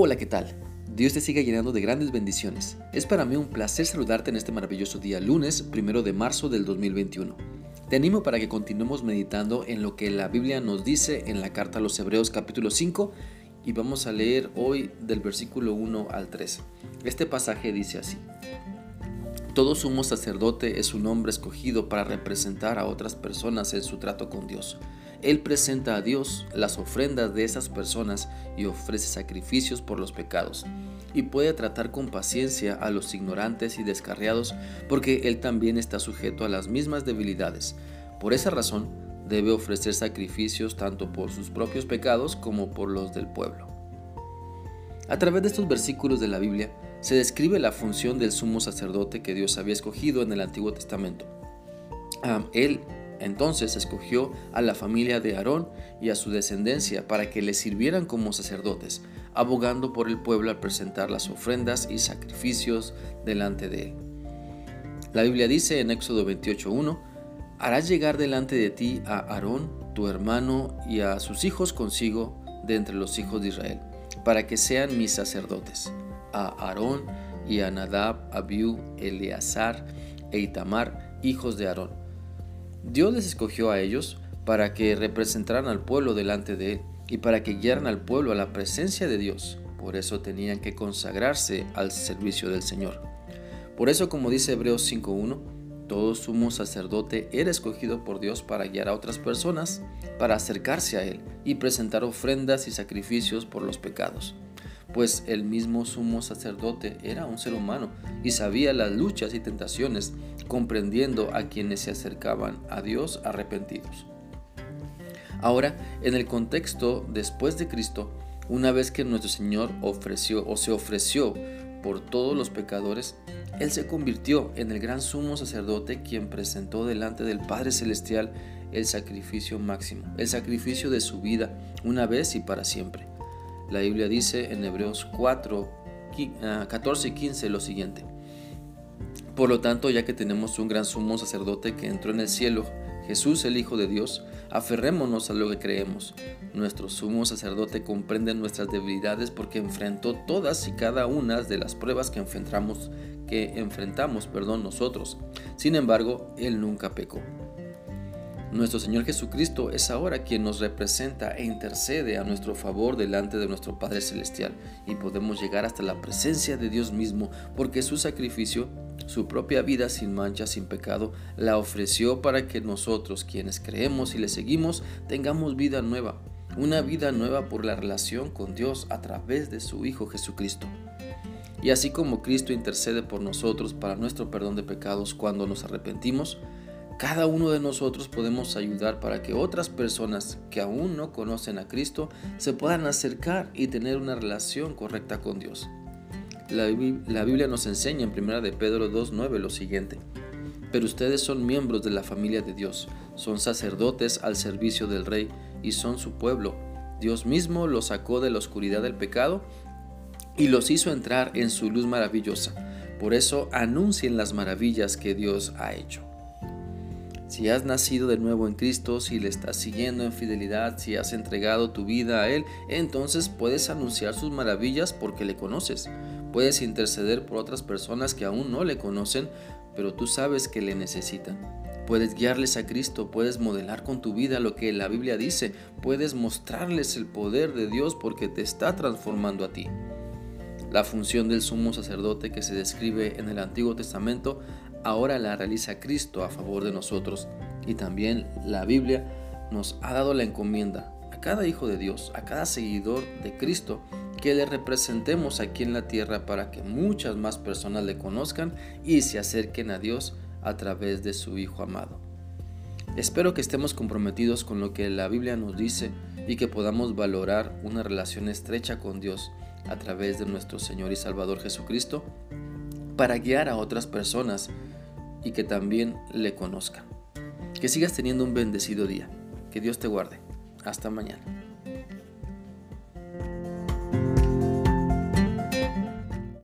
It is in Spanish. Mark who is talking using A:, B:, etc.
A: Hola, ¿qué tal? Dios te siga llenando de grandes bendiciones. Es para mí un placer saludarte en este maravilloso día lunes, primero de marzo del 2021. Te animo para que continuemos meditando en lo que la Biblia nos dice en la carta a los Hebreos capítulo 5 y vamos a leer hoy del versículo 1 al 3. Este pasaje dice así. Todo sumo sacerdote es un hombre escogido para representar a otras personas en su trato con Dios. Él presenta a Dios las ofrendas de esas personas y ofrece sacrificios por los pecados. Y puede tratar con paciencia a los ignorantes y descarriados porque Él también está sujeto a las mismas debilidades. Por esa razón, debe ofrecer sacrificios tanto por sus propios pecados como por los del pueblo. A través de estos versículos de la Biblia se describe la función del sumo sacerdote que Dios había escogido en el Antiguo Testamento. él entonces escogió a la familia de Aarón y a su descendencia para que le sirvieran como sacerdotes, abogando por el pueblo al presentar las ofrendas y sacrificios delante de él. La Biblia dice en Éxodo 28.1, harás llegar delante de ti a Aarón, tu hermano, y a sus hijos consigo de entre los hijos de Israel, para que sean mis sacerdotes, a Aarón y a Nadab, Abiú, Eleazar e Itamar, hijos de Aarón Dios les escogió a ellos para que representaran al pueblo delante de Él y para que guiaran al pueblo a la presencia de Dios. Por eso tenían que consagrarse al servicio del Señor. Por eso, como dice Hebreos 5.1, todo sumo sacerdote era escogido por Dios para guiar a otras personas, para acercarse a Él y presentar ofrendas y sacrificios por los pecados pues el mismo sumo sacerdote era un ser humano y sabía las luchas y tentaciones, comprendiendo a quienes se acercaban a Dios arrepentidos. Ahora, en el contexto después de Cristo, una vez que nuestro Señor ofreció o se ofreció por todos los pecadores, Él se convirtió en el gran sumo sacerdote quien presentó delante del Padre Celestial el sacrificio máximo, el sacrificio de su vida, una vez y para siempre. La Biblia dice en Hebreos 4, 14 y 15 lo siguiente. Por lo tanto, ya que tenemos un gran sumo sacerdote que entró en el cielo, Jesús el Hijo de Dios, aferrémonos a lo que creemos. Nuestro sumo sacerdote comprende nuestras debilidades porque enfrentó todas y cada una de las pruebas que enfrentamos, que enfrentamos perdón, nosotros. Sin embargo, Él nunca pecó. Nuestro Señor Jesucristo es ahora quien nos representa e intercede a nuestro favor delante de nuestro Padre Celestial y podemos llegar hasta la presencia de Dios mismo porque su sacrificio, su propia vida sin mancha, sin pecado, la ofreció para que nosotros quienes creemos y le seguimos tengamos vida nueva, una vida nueva por la relación con Dios a través de su Hijo Jesucristo. Y así como Cristo intercede por nosotros para nuestro perdón de pecados cuando nos arrepentimos, cada uno de nosotros podemos ayudar para que otras personas que aún no conocen a Cristo se puedan acercar y tener una relación correcta con Dios. La, Biblia nos enseña en 1 de Pedro 2.9 lo siguiente. Pero ustedes son miembros de la familia de Dios, son sacerdotes al servicio del Rey y son su pueblo. Dios mismo los sacó de la oscuridad del pecado y los hizo entrar en su luz maravillosa. Por eso anuncien las maravillas que Dios ha hecho. Si has nacido de nuevo en Cristo, si le estás siguiendo en fidelidad, si has entregado tu vida a Él, entonces puedes anunciar sus maravillas porque le conoces. Puedes interceder por otras personas que aún no le conocen, pero tú sabes que le necesitan. Puedes guiarles a Cristo, puedes modelar con tu vida lo que la Biblia dice, puedes mostrarles el poder de Dios porque te está transformando a ti. La función del sumo sacerdote que se describe en el Antiguo Testamento ahora la realiza Cristo a favor de nosotros. Y también la Biblia nos ha dado la encomienda a cada hijo de Dios, a cada seguidor de Cristo, que le representemos aquí en la tierra para que muchas más personas le conozcan y se acerquen a Dios a través de su Hijo amado. Espero que estemos comprometidos con lo que la Biblia nos dice y que podamos valorar una relación estrecha con Dios a través de nuestro Señor y Salvador Jesucristo para guiar a otras personas y que también le conozcan. Que sigas teniendo un bendecido día. Que Dios te guarde. Hasta mañana.